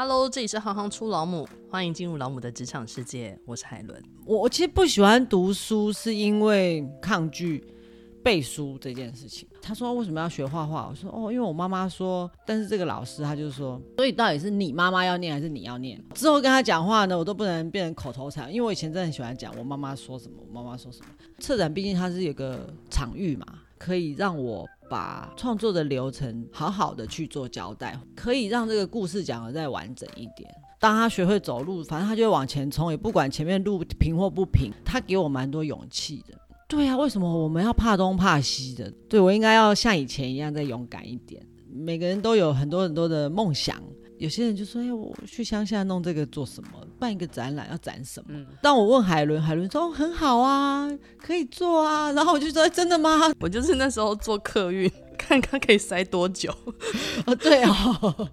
Hello，这里是行行出老母，欢迎进入老母的职场世界。我是海伦。我我其实不喜欢读书，是因为抗拒背书这件事情。他说为什么要学画画？我说哦，因为我妈妈说。但是这个老师他就说，所以到底是你妈妈要念还是你要念？之后跟他讲话呢，我都不能变成口头禅，因为我以前真的很喜欢讲我妈妈说什么，我妈妈说什么。策展毕竟它是有个场域嘛，可以让我。把创作的流程好好的去做交代，可以让这个故事讲得再完整一点。当他学会走路，反正他就会往前冲，也不管前面路平或不平。他给我蛮多勇气的。对啊，为什么我们要怕东怕西的？对，我应该要像以前一样再勇敢一点。每个人都有很多很多的梦想。有些人就说：“哎，我去乡下弄这个做什么？办一个展览要展什么？”嗯、当我问海伦，海伦说、哦：“很好啊，可以做啊。”然后我就说：“真的吗？”我就是那时候做客运，看看可以塞多久。哦，对哦。